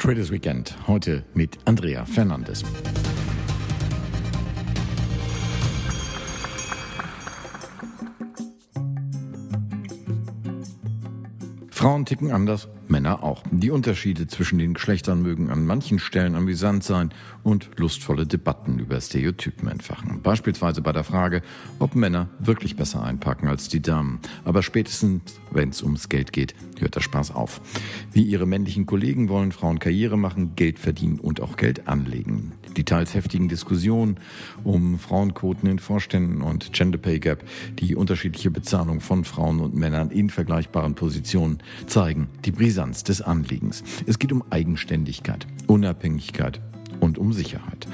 Traders Weekend heute mit Andrea Fernandes. Frauen ticken anders, Männer auch. Die Unterschiede zwischen den Geschlechtern mögen an manchen Stellen amüsant sein und lustvolle Debatten über Stereotypen entfachen. Beispielsweise bei der Frage, ob Männer wirklich besser einpacken als die Damen. Aber spätestens, wenn es ums Geld geht, hört der Spaß auf. Wie ihre männlichen Kollegen wollen Frauen Karriere machen, Geld verdienen und auch Geld anlegen. Die teils heftigen Diskussionen um Frauenquoten in Vorständen und Gender Pay Gap, die unterschiedliche Bezahlung von Frauen und Männern in vergleichbaren Positionen zeigen die Brisanz des Anliegens. Es geht um Eigenständigkeit, Unabhängigkeit und um Sicherheit.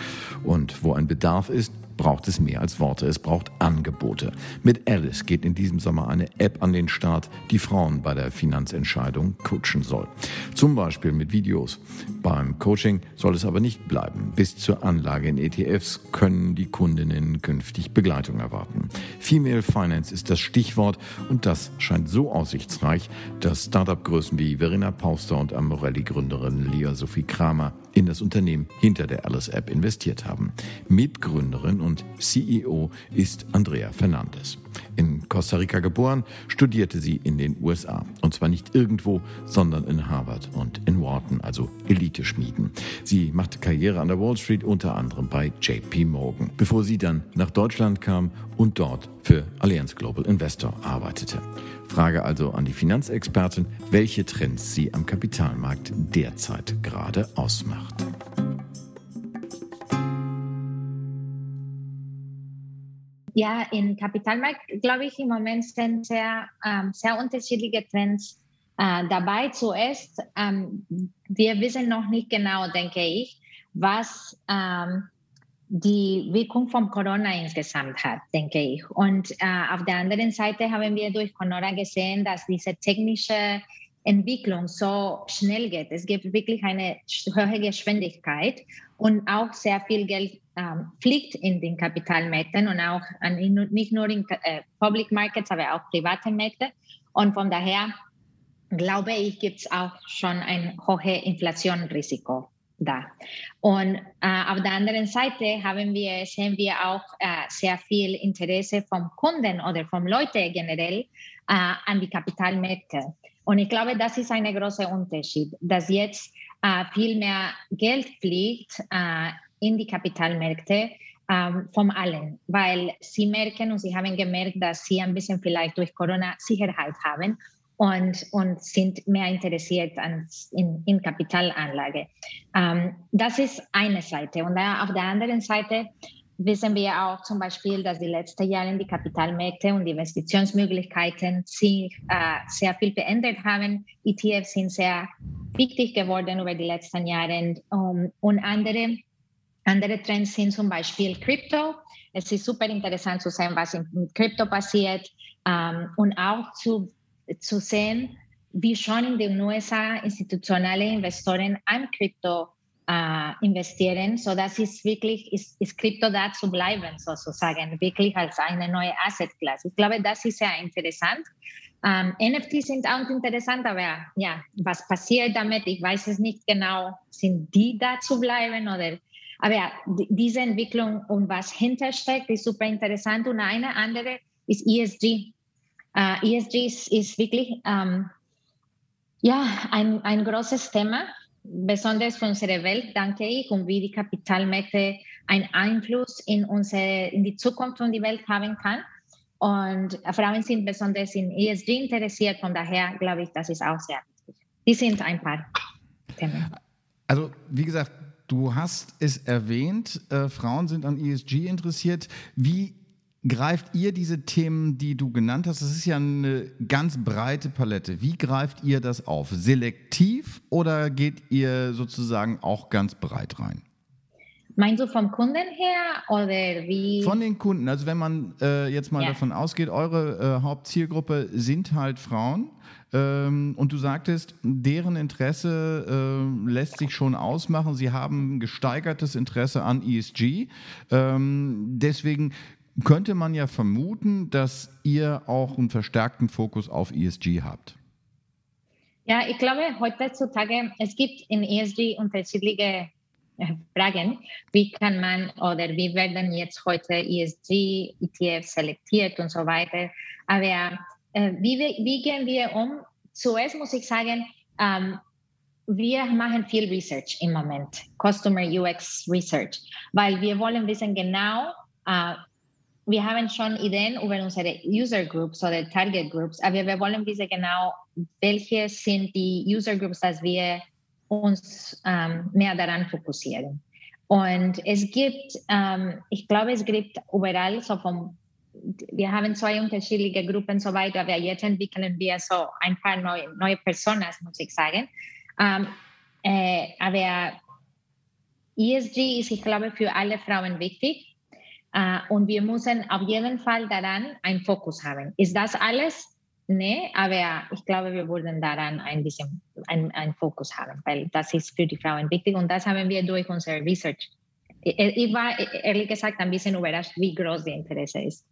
Und wo ein Bedarf ist, braucht es mehr als Worte, es braucht Angebote. Mit Alice geht in diesem Sommer eine App an den Start, die Frauen bei der Finanzentscheidung coachen soll. Zum Beispiel mit Videos. Beim Coaching soll es aber nicht bleiben. Bis zur Anlage in ETFs können die Kundinnen künftig Begleitung erwarten. Female Finance ist das Stichwort und das scheint so aussichtsreich, dass Startup-Größen wie Verena Pauster und Amorelli-Gründerin Lia Sophie Kramer in das Unternehmen hinter der Alice App investiert haben. Mitgründerin und CEO ist Andrea Fernandes. In Costa Rica geboren, studierte sie in den USA. Und zwar nicht irgendwo, sondern in Harvard und in Wharton, also Elite-Schmieden. Sie machte Karriere an der Wall Street, unter anderem bei JP Morgan, bevor sie dann nach Deutschland kam und dort für Allianz Global Investor arbeitete. Frage also an die Finanzexpertin, welche Trends sie am Kapitalmarkt derzeit gerade ausmacht. Ja, im Kapitalmarkt, glaube ich, im Moment sind sehr, ähm, sehr unterschiedliche Trends äh, dabei. Zuerst, ähm, wir wissen noch nicht genau, denke ich, was ähm, die Wirkung von Corona insgesamt hat, denke ich. Und äh, auf der anderen Seite haben wir durch Corona gesehen, dass diese technische Entwicklung so schnell geht. Es gibt wirklich eine hohe Geschwindigkeit und auch sehr viel Geld ähm, fliegt in den Kapitalmärkten und auch an, nicht nur in äh, Public Markets, aber auch private Märkte. Und von daher glaube ich, gibt es auch schon ein hohes Inflationsrisiko da. Und äh, auf der anderen Seite haben wir, sehen wir auch äh, sehr viel Interesse vom Kunden oder vom Leute generell äh, an die Kapitalmärkte. Und ich glaube, das ist ein großer Unterschied, dass jetzt äh, viel mehr Geld fliegt äh, in die Kapitalmärkte ähm, von allen, weil sie merken und sie haben gemerkt, dass sie ein bisschen vielleicht durch Corona Sicherheit haben und, und sind mehr interessiert an, in, in Kapitalanlage. Ähm, das ist eine Seite. Und auf der anderen Seite wissen wir auch zum Beispiel, dass die letzten Jahre die Kapitalmärkte und die Investitionsmöglichkeiten sich äh, sehr viel verändert haben. ETFs sind sehr wichtig geworden über die letzten Jahre. Um, und andere, andere Trends sind zum Beispiel Krypto. Es ist super interessant zu sehen, was in Krypto passiert ähm, und auch zu zu sehen, wie schon in den USA institutionelle Investoren an Krypto äh, investieren, so dass es wirklich ist, Krypto da zu bleiben, sozusagen, wirklich als eine neue Asset-Klasse. Ich glaube, das ist sehr interessant. Ähm, NFTs sind auch interessant, aber ja, was passiert damit? Ich weiß es nicht genau. Sind die da zu bleiben oder? Aber ja, diese Entwicklung und was hintersteckt, ist super interessant. Und eine andere ist ESG. Uh, ESG ist, ist wirklich ähm, ja, ein, ein großes Thema, besonders für unsere Welt, denke ich, und wie die Kapitalmärkte einen Einfluss in, unsere, in die Zukunft und die Welt haben kann. Und Frauen sind besonders in ESG interessiert, von daher glaube ich, das ist auch sehr wichtig. Die sind ein paar Themen. Also, wie gesagt, du hast es erwähnt, äh, Frauen sind an ESG interessiert. Wie greift ihr diese Themen, die du genannt hast? Das ist ja eine ganz breite Palette. Wie greift ihr das auf? Selektiv oder geht ihr sozusagen auch ganz breit rein? Meinst du vom Kunden her oder wie? Von den Kunden. Also wenn man äh, jetzt mal ja. davon ausgeht, eure äh, Hauptzielgruppe sind halt Frauen. Ähm, und du sagtest, deren Interesse äh, lässt sich schon ausmachen. Sie haben gesteigertes Interesse an ESG. Ähm, deswegen könnte man ja vermuten, dass ihr auch einen verstärkten Fokus auf ESG habt. Ja, ich glaube heutzutage, es gibt in ESG unterschiedliche Fragen. Wie kann man oder wie werden jetzt heute ESG, ETF selektiert und so weiter. Aber äh, wie, wie gehen wir um? Zuerst muss ich sagen, ähm, wir machen viel Research im Moment, Customer UX Research, weil wir wollen wissen genau, äh, wir haben schon Ideen über unsere User Groups oder Target Groups, aber wir wollen wissen genau, welche sind die User Groups, dass wir uns ähm, mehr daran fokussieren. Und es gibt, ähm, ich glaube, es gibt überall so vom, wir haben zwei unterschiedliche Gruppen so weiter, aber jetzt entwickeln wir so ein paar neue, neue Personas, muss ich sagen. Ähm, äh, aber ESG ist, ich glaube, für alle Frauen wichtig. Uh, und wir müssen auf jeden Fall daran einen Fokus haben. Ist das alles? Nee, aber ich glaube, wir würden daran ein bisschen einen Fokus haben, weil das ist für die Frauen wichtig und das haben wir durch unser Research. Ich war ehrlich gesagt ein bisschen überrascht, wie groß die Interesse ist.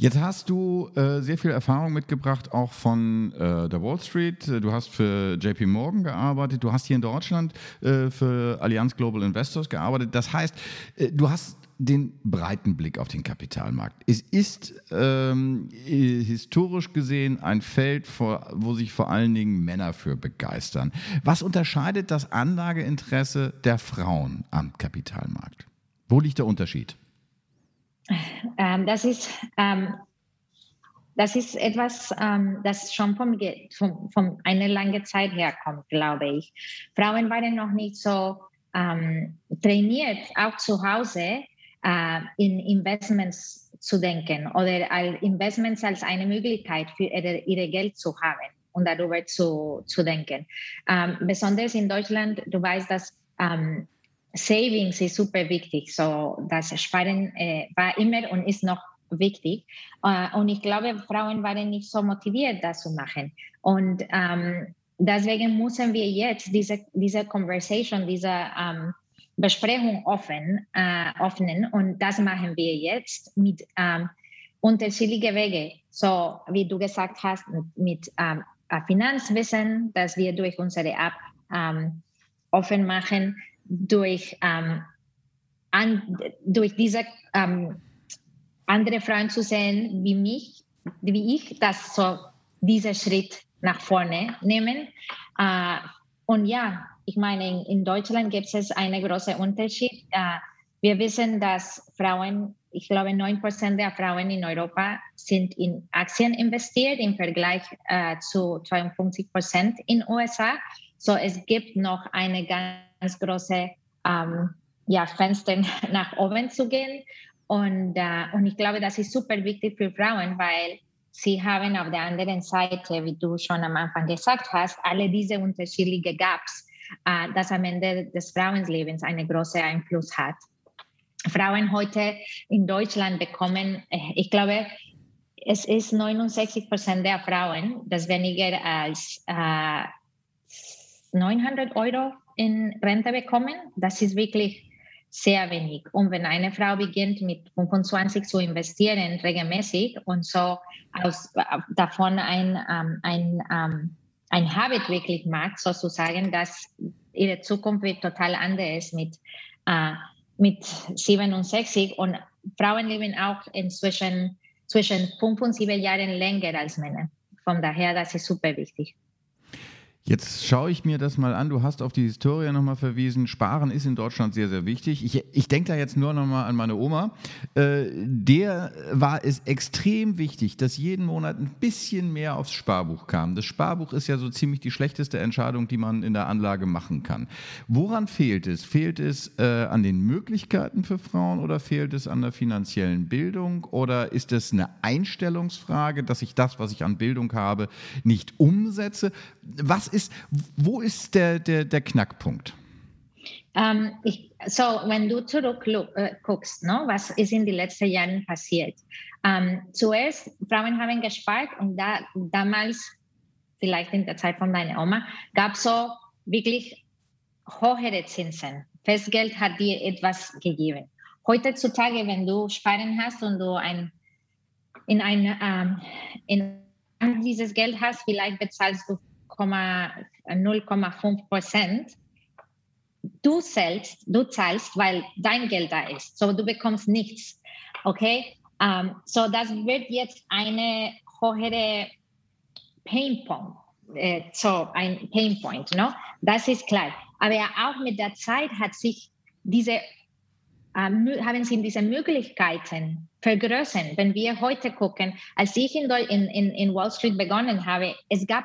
Jetzt hast du äh, sehr viel Erfahrung mitgebracht, auch von äh, der Wall Street. Du hast für JP Morgan gearbeitet. Du hast hier in Deutschland äh, für Allianz Global Investors gearbeitet. Das heißt, äh, du hast den breiten Blick auf den Kapitalmarkt. Es ist ähm, historisch gesehen ein Feld, wo sich vor allen Dingen Männer für begeistern. Was unterscheidet das Anlageinteresse der Frauen am Kapitalmarkt? Wo liegt der Unterschied? Ähm, das, ist, ähm, das ist etwas, ähm, das schon von, von, von einer langen Zeit herkommt, glaube ich. Frauen waren noch nicht so ähm, trainiert, auch zu Hause, in Investments zu denken oder Investments als eine Möglichkeit für ihre, ihre Geld zu haben und darüber zu, zu denken. Ähm, besonders in Deutschland, du weißt, dass ähm, Savings ist super wichtig. So, das Sparen äh, war immer und ist noch wichtig. Äh, und ich glaube, Frauen waren nicht so motiviert, das zu machen. Und ähm, deswegen müssen wir jetzt diese, diese Conversation, diese ähm, Besprechung offen, äh, öffnen. Und das machen wir jetzt mit ähm, unterschiedlichen Wegen. So, wie du gesagt hast, mit, ähm, Finanzwissen, das wir durch unsere App ähm, offen machen, durch, ähm, an, durch diese ähm, andere Frauen zu sehen, wie mich, wie ich, das so dieser Schritt nach vorne nehmen. Äh, und ja, ich meine, in, Deutschland gibt es einen großen Unterschied. Uh, wir wissen, dass Frauen, ich glaube, 9% der Frauen in Europa sind in Aktien investiert im Vergleich uh, zu 52% in USA. So es gibt noch eine ganz große um, ja, Fenster nach oben zu gehen. Und, uh, und ich glaube, das ist super wichtig für Frauen, weil sie haben auf der anderen Seite, wie du schon am Anfang gesagt hast, alle diese unterschiedlichen Gaps äh, das am Ende des Frauenlebens einen großen Einfluss hat. Frauen heute in Deutschland bekommen, äh, ich glaube, es ist 69 Prozent der Frauen, das weniger als äh, 900 Euro in Rente bekommen. Das ist wirklich sehr wenig. Und wenn eine Frau beginnt mit 25 zu investieren regelmäßig und so aus, davon ein, ähm, ein ähm, ein Habit wirklich macht, sozusagen, dass ihre Zukunft wird total anders mit, äh, mit 67 und Frauen leben auch inzwischen zwischen fünf und sieben Jahren länger als Männer. Von daher, das ist super wichtig. Jetzt schaue ich mir das mal an. Du hast auf die Historie nochmal verwiesen. Sparen ist in Deutschland sehr, sehr wichtig. Ich, ich denke da jetzt nur nochmal an meine Oma. Äh, der war es extrem wichtig, dass jeden Monat ein bisschen mehr aufs Sparbuch kam. Das Sparbuch ist ja so ziemlich die schlechteste Entscheidung, die man in der Anlage machen kann. Woran fehlt es? Fehlt es äh, an den Möglichkeiten für Frauen oder fehlt es an der finanziellen Bildung? Oder ist es eine Einstellungsfrage, dass ich das, was ich an Bildung habe, nicht umsetze? Was ist, wo ist der, der, der Knackpunkt? Um, ähm, ich, so, wenn du zurückguckst, äh, no, was ist in den letzten Jahren passiert? Um, ähm, zuerst, Frauen haben gespart und da, damals, vielleicht in der Zeit von deiner Oma, gab es so wirklich höhere Zinsen. Festgeld hat dir etwas gegeben. Heutzutage, wenn du Sparen hast und du ein, in, ein, ähm, in dieses Geld hast, vielleicht bezahlst du 0,5 Prozent, du zahlst, du zahlst, weil dein Geld da ist. So, du bekommst nichts. Okay? Um, so, das wird jetzt eine höhere Pain Point. Äh, so, ein Pain Point, no? Das ist klar. Aber auch mit der Zeit hat sich diese, äh, haben sich diese Möglichkeiten vergrößern. Wenn wir heute gucken, als ich in, in, in Wall Street begonnen habe, es gab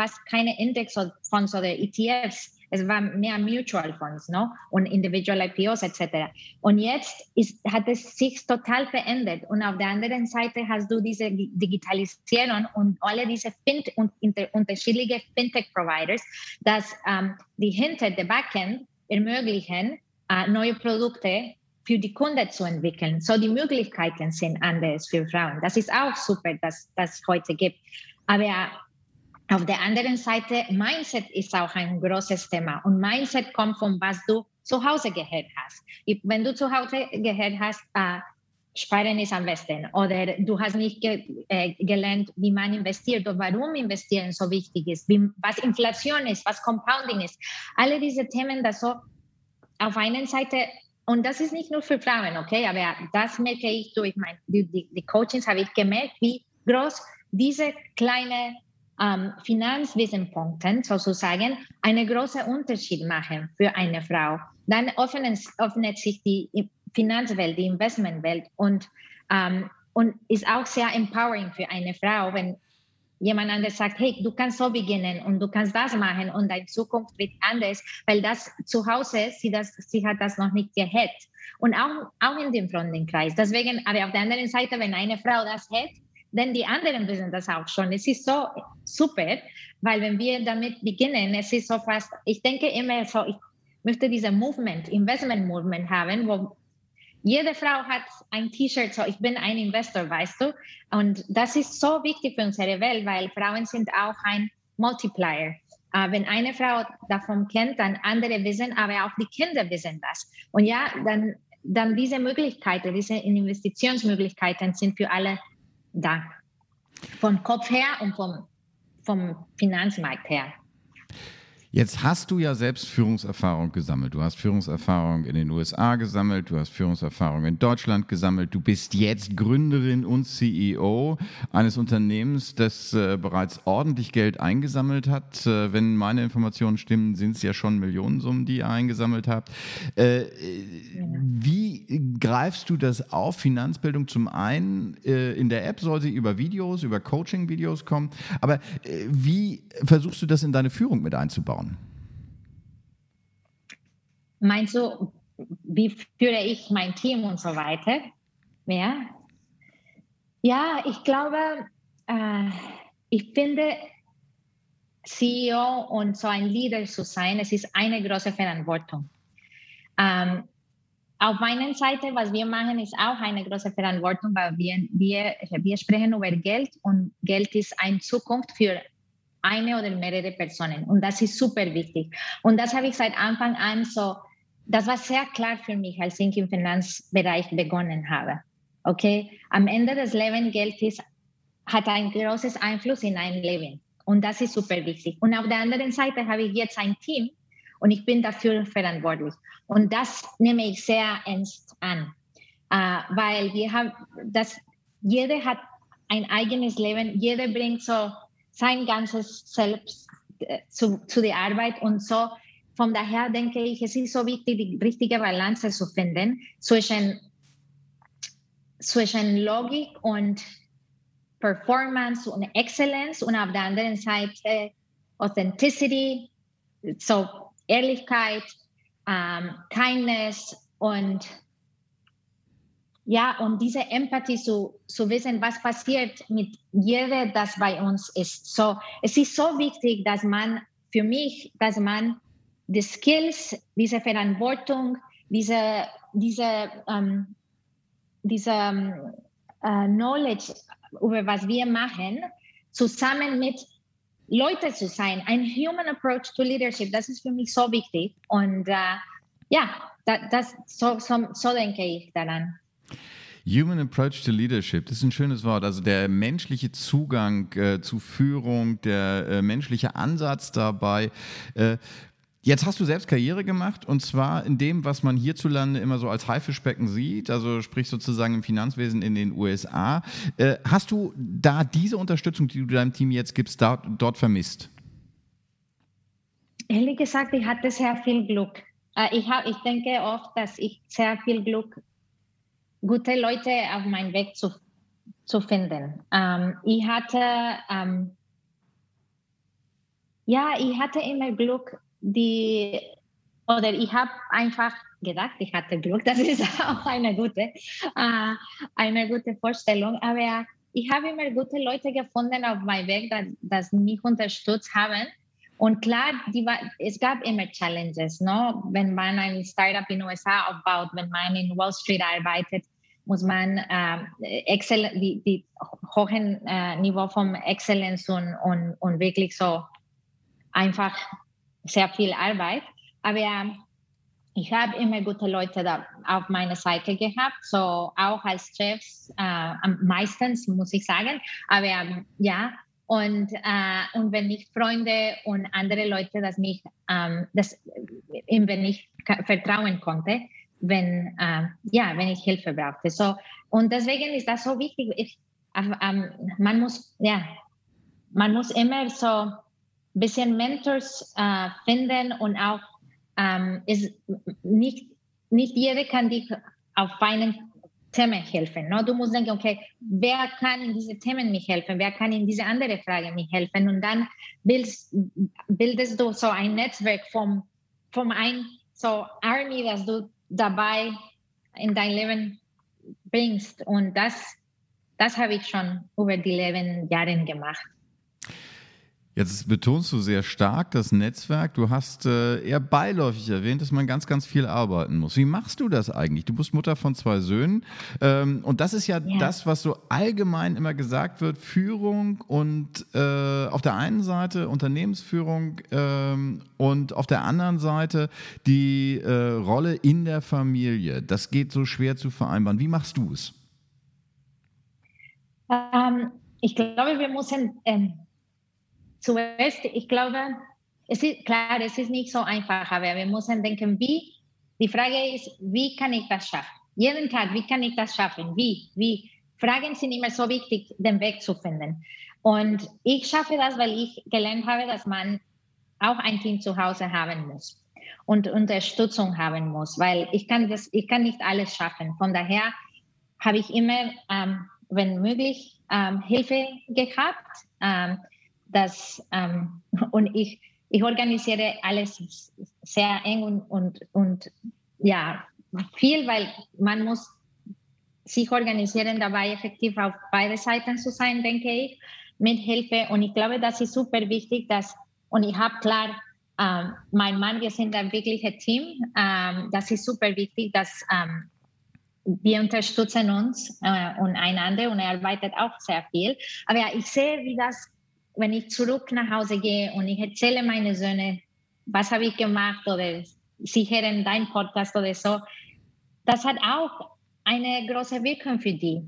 fast keine Indexfonds oder ETFs es war mehr Mutual Funds no? und Individual IPOs etc. Und jetzt ist, hat es sich total verändert. Und auf der anderen Seite hast du diese Digitalisierung und alle diese Fint und inter, unterschiedliche Fintech-Providers, dass ähm, die hinter der Backend ermöglichen, äh, neue Produkte für die Kunden zu entwickeln. So die Möglichkeiten sind anders für Frauen. Das ist auch super, dass das heute gibt. Aber auf der anderen Seite, Mindset ist auch ein großes Thema. Und Mindset kommt von was du zu Hause gehört hast. Wenn du zu Hause gehört hast, äh, Sparen ist am besten. Oder du hast nicht ge äh, gelernt, wie man investiert oder warum investieren so wichtig ist, wie, was Inflation ist, was Compounding ist. Alle diese Themen, das so auf einer Seite, und das ist nicht nur für Frauen, okay, aber das merke ich durch mein, die, die, die Coachings, habe ich gemerkt, wie groß diese kleine ähm, Finanzwissenpunkten sozusagen einen großen Unterschied machen für eine Frau. Dann öffnet, öffnet sich die Finanzwelt, die Investmentwelt und, ähm, und ist auch sehr empowering für eine Frau, wenn jemand anderes sagt, hey, du kannst so beginnen und du kannst das machen und deine Zukunft wird anders, weil das zu Hause, sie, das, sie hat das noch nicht gehört. Und auch, auch in dem Freundinnenkreis. Deswegen, aber auf der anderen Seite, wenn eine Frau das hat, denn die anderen wissen das auch schon. Es ist so super, weil wenn wir damit beginnen, es ist so fast, ich denke immer so, ich möchte diese Movement, Investment Movement haben, wo jede Frau hat ein T-Shirt, so ich bin ein Investor, weißt du? Und das ist so wichtig für unsere Welt, weil Frauen sind auch ein Multiplier. Uh, wenn eine Frau davon kennt, dann andere wissen, aber auch die Kinder wissen das. Und ja, dann, dann diese Möglichkeiten, diese Investitionsmöglichkeiten sind für alle da. Vom Kopf her und vom, vom Finanzmarkt her. Jetzt hast du ja selbst Führungserfahrung gesammelt. Du hast Führungserfahrung in den USA gesammelt, du hast Führungserfahrung in Deutschland gesammelt. Du bist jetzt Gründerin und CEO eines Unternehmens, das äh, bereits ordentlich Geld eingesammelt hat. Äh, wenn meine Informationen stimmen, sind es ja schon Millionensummen, die ihr eingesammelt habt. Äh, wie greifst du das auf? Finanzbildung zum einen äh, in der App soll sie über Videos, über Coaching-Videos kommen. Aber äh, wie versuchst du das in deine Führung mit einzubauen? Aufbauen? Meinst du, wie führe ich mein Team und so weiter? Ja, ja ich glaube, äh, ich finde, CEO und so ein Leader zu sein, es ist eine große Verantwortung. Ähm, auf meiner Seite, was wir machen, ist auch eine große Verantwortung, weil wir, wir, wir sprechen über Geld und Geld ist eine Zukunft für eine oder mehrere Personen. Und das ist super wichtig. Und das habe ich seit Anfang an so, das war sehr klar für mich, als ich im Finanzbereich begonnen habe. Okay, am Ende des Lebens Geld ist, hat ein großes Einfluss in ein Leben. Und das ist super wichtig. Und auf der anderen Seite habe ich jetzt ein Team und ich bin dafür verantwortlich. Und das nehme ich sehr ernst an, uh, weil wir haben das, jeder hat ein eigenes Leben, jeder bringt so sein ganzes Selbst äh, zu, zu der Arbeit und so. Von daher denke ich, es ist so wichtig, die richtige Balance zu finden zwischen, zwischen Logik und Performance und Excellence und auf der anderen Seite Authenticity, so Ehrlichkeit, ähm, Kindness und ja, und diese Empathie zu, zu wissen, was passiert mit jeder, das bei uns ist. So, es ist so wichtig, dass man, für mich, dass man die Skills, diese Verantwortung, diese, diese, ähm, diese ähm, äh, Knowledge über was wir machen, zusammen mit Leuten zu sein, ein Human Approach to Leadership, das ist für mich so wichtig. Und äh, ja, das, so, so, so denke ich daran. Human Approach to Leadership, das ist ein schönes Wort. Also der menschliche Zugang äh, zu Führung, der äh, menschliche Ansatz dabei. Äh, Jetzt hast du selbst Karriere gemacht und zwar in dem, was man hierzulande immer so als Haifischbecken sieht, also sprich sozusagen im Finanzwesen in den USA. Äh, hast du da diese Unterstützung, die du deinem Team jetzt gibst, da, dort vermisst? Ehrlich gesagt, ich hatte sehr viel Glück. Äh, ich, hab, ich denke oft, dass ich sehr viel Glück, gute Leute auf meinem Weg zu, zu finden. Ähm, ich hatte, ähm, ja, ich hatte immer Glück, die, oder ich habe einfach gedacht, ich hatte Glück, das ist auch eine gute, äh, eine gute Vorstellung, aber ich habe immer gute Leute gefunden auf meinem Weg, dass, dass mich unterstützt haben. Und klar, die es gab immer Challenges, no? wenn man ein Startup in den USA aufbaut, wenn man in Wall Street arbeitet, muss man äh, Excel, die, die hohen äh, Niveau von Exzellenz und, und, und wirklich so einfach sehr viel Arbeit. Aber ähm, ich habe immer gute Leute da auf meiner Seite gehabt, so auch als Chefs, äh, meistens muss ich sagen. Aber ähm, ja, und, äh, und wenn nicht Freunde und andere Leute, dass mich, ähm, das, wenn ich vertrauen konnte, wenn, äh, ja, wenn ich Hilfe brauchte. So, und deswegen ist das so wichtig. Ich, ähm, man muss, ja, man muss immer so bisschen Mentors äh, finden und auch ähm, ist nicht, nicht jeder kann dich auf einen Thema helfen. No? Du musst denken, okay, wer kann in diese Themen mich helfen? Wer kann in diese andere Frage mich helfen? Und dann bildest, bildest du so ein Netzwerk vom, vom ein so Army, das du dabei in dein Leben bringst. Und das, das habe ich schon über die Leben Jahre gemacht. Jetzt betonst du sehr stark das Netzwerk. Du hast äh, eher beiläufig erwähnt, dass man ganz, ganz viel arbeiten muss. Wie machst du das eigentlich? Du bist Mutter von zwei Söhnen. Ähm, und das ist ja, ja, das, was so allgemein immer gesagt wird. Führung und äh, auf der einen Seite Unternehmensführung ähm, und auf der anderen Seite die äh, Rolle in der Familie. Das geht so schwer zu vereinbaren. Wie machst du es? Ähm, ich glaube, wir müssen ähm, zuerst, ich glaube, es ist klar, es ist nicht so einfach, aber wir müssen denken, wie. Die Frage ist, wie kann ich das schaffen? Jeden Tag, wie kann ich das schaffen? Wie? Wie? Fragen sind immer so wichtig, den Weg zu finden. Und ich schaffe das, weil ich gelernt habe, dass man auch ein Team zu Hause haben muss und Unterstützung haben muss, weil ich kann das, ich kann nicht alles schaffen. Von daher habe ich immer, ähm, wenn möglich, ähm, Hilfe gehabt. Ähm, das, ähm, und ich, ich organisiere alles sehr eng und, und, und ja, viel, weil man muss sich organisieren, dabei effektiv auf beide Seiten zu sein, denke ich, mit Hilfe. Und ich glaube, das ist super wichtig, dass, und ich habe klar, ähm, mein Mann, wir sind ein wirkliches Team. Ähm, das ist super wichtig, dass ähm, wir unterstützen uns äh, und einander und er arbeitet auch sehr viel. Aber ja, ich sehe, wie das wenn ich zurück nach Hause gehe und ich erzähle meine Söhne, was habe ich gemacht oder sie hören deinen Podcast oder so, das hat auch eine große Wirkung für die.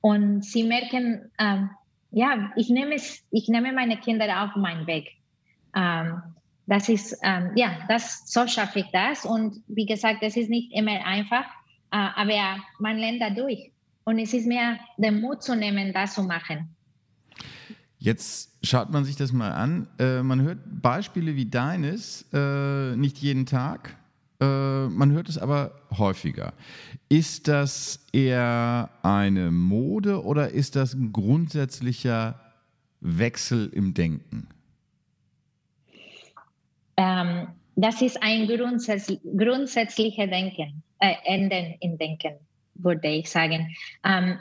Und sie merken, ähm, ja, ich nehme, es, ich nehme meine Kinder auf meinen Weg. Ähm, das ist, ähm, ja, das, so schaffe ich das. Und wie gesagt, das ist nicht immer einfach, äh, aber man lernt dadurch. Und es ist mir den Mut zu nehmen, das zu machen. Jetzt schaut man sich das mal an. Äh, man hört Beispiele wie deines äh, nicht jeden Tag. Äh, man hört es aber häufiger. Ist das eher eine Mode oder ist das ein grundsätzlicher Wechsel im Denken? Ähm, das ist ein grundsätz grundsätzliches Denken, äh, Enden im Denken, würde ich sagen. Ähm,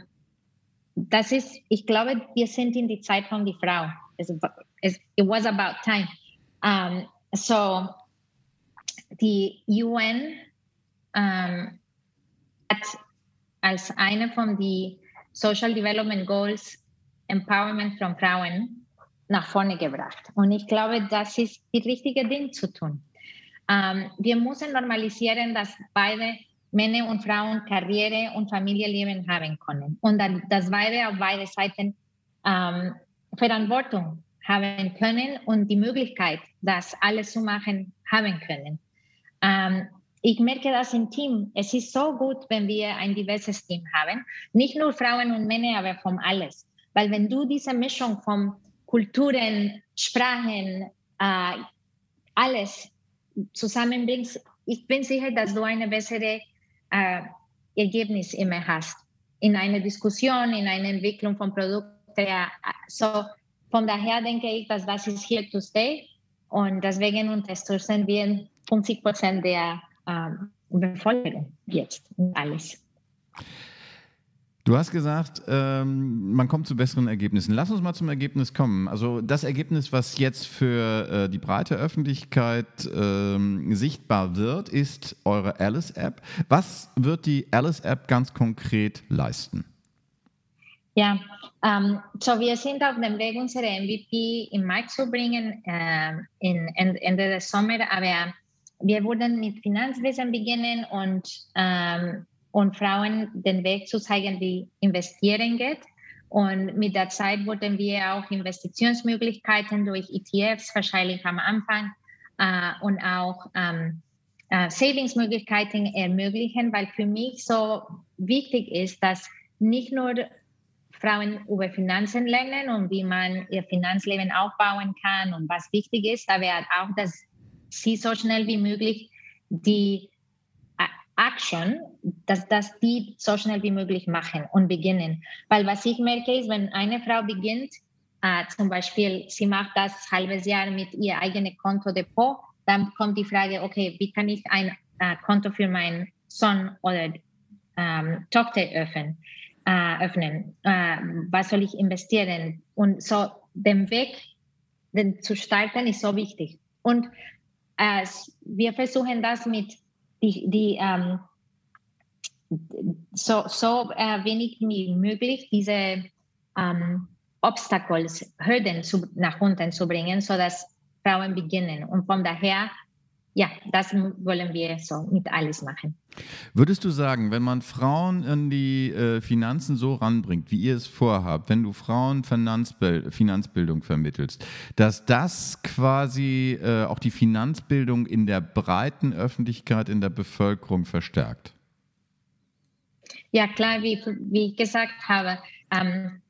das ist, ich glaube, wir sind in die Zeit von die Frau. It was about time. Um, so die UN um, hat als eine von die Social Development Goals Empowerment von Frauen nach vorne gebracht. Und ich glaube, das ist die richtige Ding zu tun. Um, wir müssen normalisieren, dass beide Männer und Frauen Karriere und Familienleben haben können. Und dann, dass beide auf beide Seiten ähm, Verantwortung haben können und die Möglichkeit, das alles zu machen, haben können. Ähm, ich merke das im Team. Es ist so gut, wenn wir ein diverses Team haben. Nicht nur Frauen und Männer, aber von alles. Weil wenn du diese Mischung von Kulturen, Sprachen, äh, alles zusammenbringst, ich bin sicher, dass du eine bessere äh, Ergebnis immer hast. In einer Diskussion, in einer Entwicklung von Produkten. So, von daher denke ich, dass das ist here to stay und deswegen unterstützen wir 50 Prozent der ähm, Bevölkerung jetzt alles. Du hast gesagt, ähm, man kommt zu besseren Ergebnissen. Lass uns mal zum Ergebnis kommen. Also das Ergebnis, was jetzt für äh, die breite Öffentlichkeit ähm, sichtbar wird, ist eure Alice-App. Was wird die Alice-App ganz konkret leisten? Ja, ähm, so wir sind auf dem Weg, unsere MVP im Mai zu bringen, äh, in, Ende des Sommers, aber wir wurden mit Finanzwesen beginnen und ähm, und Frauen den Weg zu zeigen, wie investieren geht. Und mit der Zeit wurden wir auch Investitionsmöglichkeiten durch ETFs wahrscheinlich am Anfang äh, und auch ähm, äh, Savingsmöglichkeiten ermöglichen, weil für mich so wichtig ist, dass nicht nur Frauen über Finanzen lernen und wie man ihr Finanzleben aufbauen kann und was wichtig ist, aber auch, dass sie so schnell wie möglich die Action, dass, dass die so schnell wie möglich machen und beginnen. Weil was ich merke ist, wenn eine Frau beginnt, äh, zum Beispiel, sie macht das halbes Jahr mit ihr eigenes Konto-Depot, dann kommt die Frage, okay, wie kann ich ein äh, Konto für meinen Sohn oder ähm, Tochter öffnen? Äh, öffnen? Äh, was soll ich investieren? Und so den Weg den zu starten ist so wichtig. Und äh, wir versuchen das mit die, die ähm, so, so äh, wenig wie möglich diese ähm, Obstacles, Hürden zu, nach unten zu bringen, sodass Frauen beginnen. Und von daher ja, das wollen wir so mit alles machen. Würdest du sagen, wenn man Frauen in die äh, Finanzen so ranbringt, wie ihr es vorhabt, wenn du Frauen Finanzbild, Finanzbildung vermittelst, dass das quasi äh, auch die Finanzbildung in der breiten Öffentlichkeit, in der Bevölkerung verstärkt? Ja, klar, wie, wie ich gesagt habe, ähm,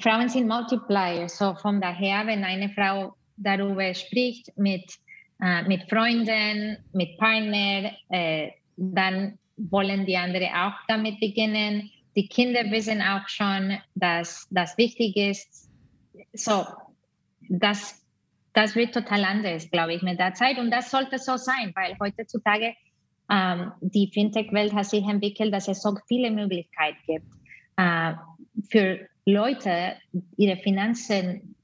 Frauen sind Multiplier. So von daher, wenn eine Frau darüber spricht mit äh, mit Freunden, mit Partnern, äh, dann wollen die anderen auch damit beginnen. Die Kinder wissen auch schon, dass das wichtig ist. So, das, das wird total anders, glaube ich, mit der Zeit. Und das sollte so sein, weil heutzutage ähm, die Fintech-Welt hat sich entwickelt, dass es so viele Möglichkeiten gibt, äh, für Leute ihre Finanzen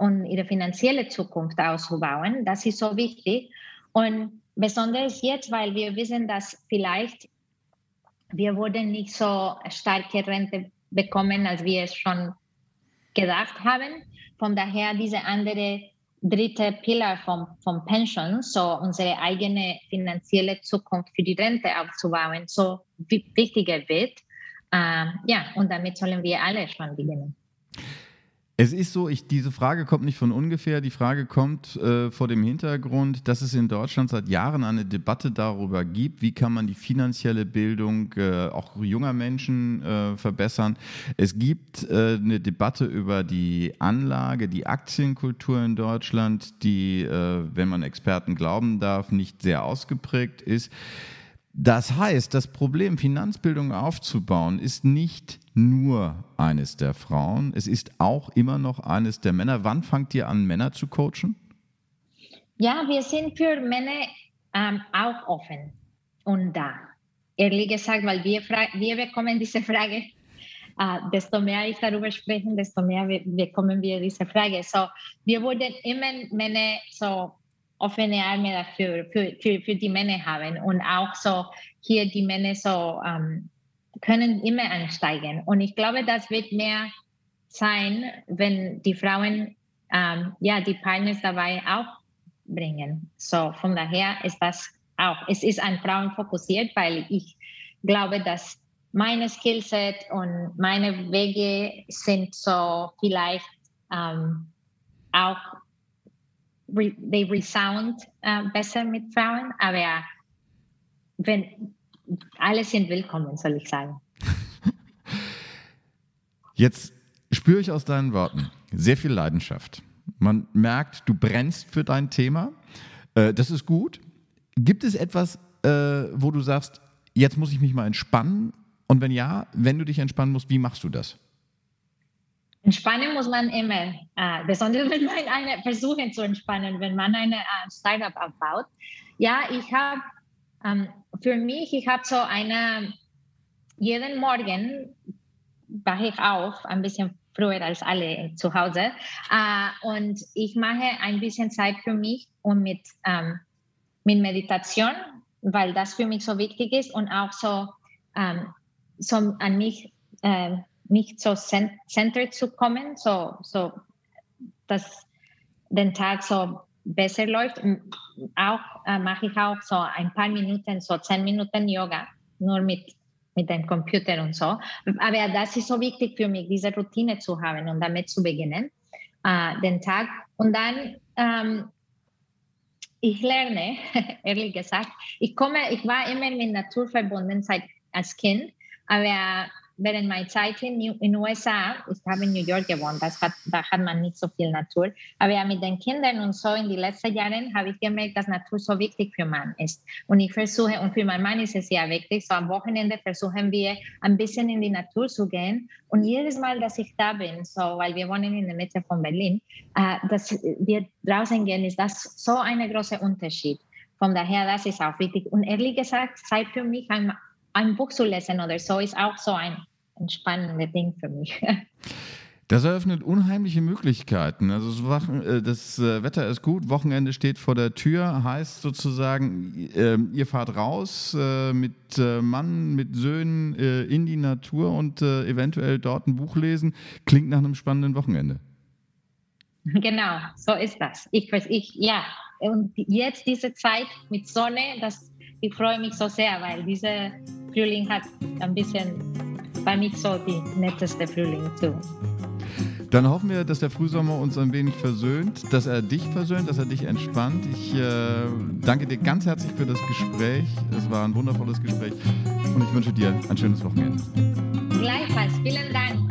und ihre finanzielle Zukunft auszubauen. Das ist so wichtig. Und besonders jetzt, weil wir wissen, dass vielleicht wir wurden nicht so starke Rente bekommen, als wir es schon gedacht haben. Von daher diese andere dritte Pillar vom, vom Pension, so unsere eigene finanzielle Zukunft für die Rente aufzubauen, so wichtiger wird. Äh, ja, und damit sollen wir alle schon beginnen. Es ist so, ich, diese Frage kommt nicht von ungefähr. Die Frage kommt äh, vor dem Hintergrund, dass es in Deutschland seit Jahren eine Debatte darüber gibt, wie kann man die finanzielle Bildung äh, auch junger Menschen äh, verbessern. Es gibt äh, eine Debatte über die Anlage, die Aktienkultur in Deutschland, die, äh, wenn man Experten glauben darf, nicht sehr ausgeprägt ist. Das heißt, das Problem, Finanzbildung aufzubauen, ist nicht nur eines der Frauen, es ist auch immer noch eines der Männer. Wann fangt ihr an, Männer zu coachen? Ja, wir sind für Männer ähm, auch offen und da. Ehrlich gesagt, weil wir, wir bekommen diese Frage, äh, desto mehr ich darüber spreche, desto mehr bekommen wir diese Frage. So, wir wurden immer Männer so offene Arme dafür, für, für, für die Männer haben und auch so hier die Männer so ähm, können immer ansteigen. Und ich glaube, das wird mehr sein, wenn die Frauen ähm, ja die Partners dabei auch bringen. So von daher ist das auch, es ist ein Frauen fokussiert, weil ich glaube, dass meine Skillset und meine Wege sind so vielleicht ähm, auch re, they resound äh, besser mit Frauen, aber wenn alle sind willkommen, soll ich sagen. Jetzt spüre ich aus deinen Worten sehr viel Leidenschaft. Man merkt, du brennst für dein Thema. Äh, das ist gut. Gibt es etwas, äh, wo du sagst, jetzt muss ich mich mal entspannen? Und wenn ja, wenn du dich entspannen musst, wie machst du das? Entspannen muss man immer, äh, besonders wenn man eine versuchen zu entspannen, wenn man eine äh, Startup aufbaut. Ja, ich habe ähm, für mich, ich habe so eine, jeden Morgen wache ich auf, ein bisschen früher als alle zu Hause. Äh, und ich mache ein bisschen Zeit für mich und mit, ähm, mit Meditation, weil das für mich so wichtig ist und auch so, ähm, so an mich, äh, nicht so centered zu kommen, so, so dass den Tag so besser läuft. Auch äh, mache ich auch so ein paar Minuten, so zehn Minuten Yoga, nur mit mit dem Computer und so. Aber das ist so wichtig für mich, diese Routine zu haben und damit zu beginnen, äh, den Tag. Und dann, ähm, ich lerne, ehrlich gesagt, ich komme, ich war immer mit Natur verbunden seit als Kind, aber während meiner Zeit in den USA, ich habe in New York gewohnt, hat, da hat man nicht so viel Natur, aber ja, mit den Kindern und so in den letzten Jahren habe ich gemerkt, dass Natur so wichtig für man ist. Und ich versuche, und für meinen Mann ist es sehr wichtig, so am Wochenende versuchen wir ein bisschen in die Natur zu gehen. Und jedes Mal, dass ich da bin, so, weil wir wohnen in der Mitte von Berlin, äh, dass wir draußen gehen, ist das so ein großer Unterschied. Von daher, das ist auch wichtig. Und ehrlich gesagt, Zeit für mich, ein, ein Buch zu lesen oder so, ist auch so ein ein spannendes Ding für mich. Das eröffnet unheimliche Möglichkeiten. Also das äh, Wetter ist gut, Wochenende steht vor der Tür, heißt sozusagen, ähm, ihr fahrt raus äh, mit äh, Mann, mit Söhnen in die Natur und eventuell dort ein Buch lesen. Klingt nach einem spannenden Wochenende. Genau, so ist das. Ich, ich, ja, und jetzt diese Zeit mit Sonne, das, ich freue mich so sehr, weil dieser Frühling hat ein bisschen war nicht so die netteste Frühling zu. Dann hoffen wir, dass der Frühsommer uns ein wenig versöhnt, dass er dich versöhnt, dass er dich entspannt. Ich äh, danke dir ganz herzlich für das Gespräch. Es war ein wundervolles Gespräch und ich wünsche dir ein schönes Wochenende. Gleichfalls. Vielen Dank.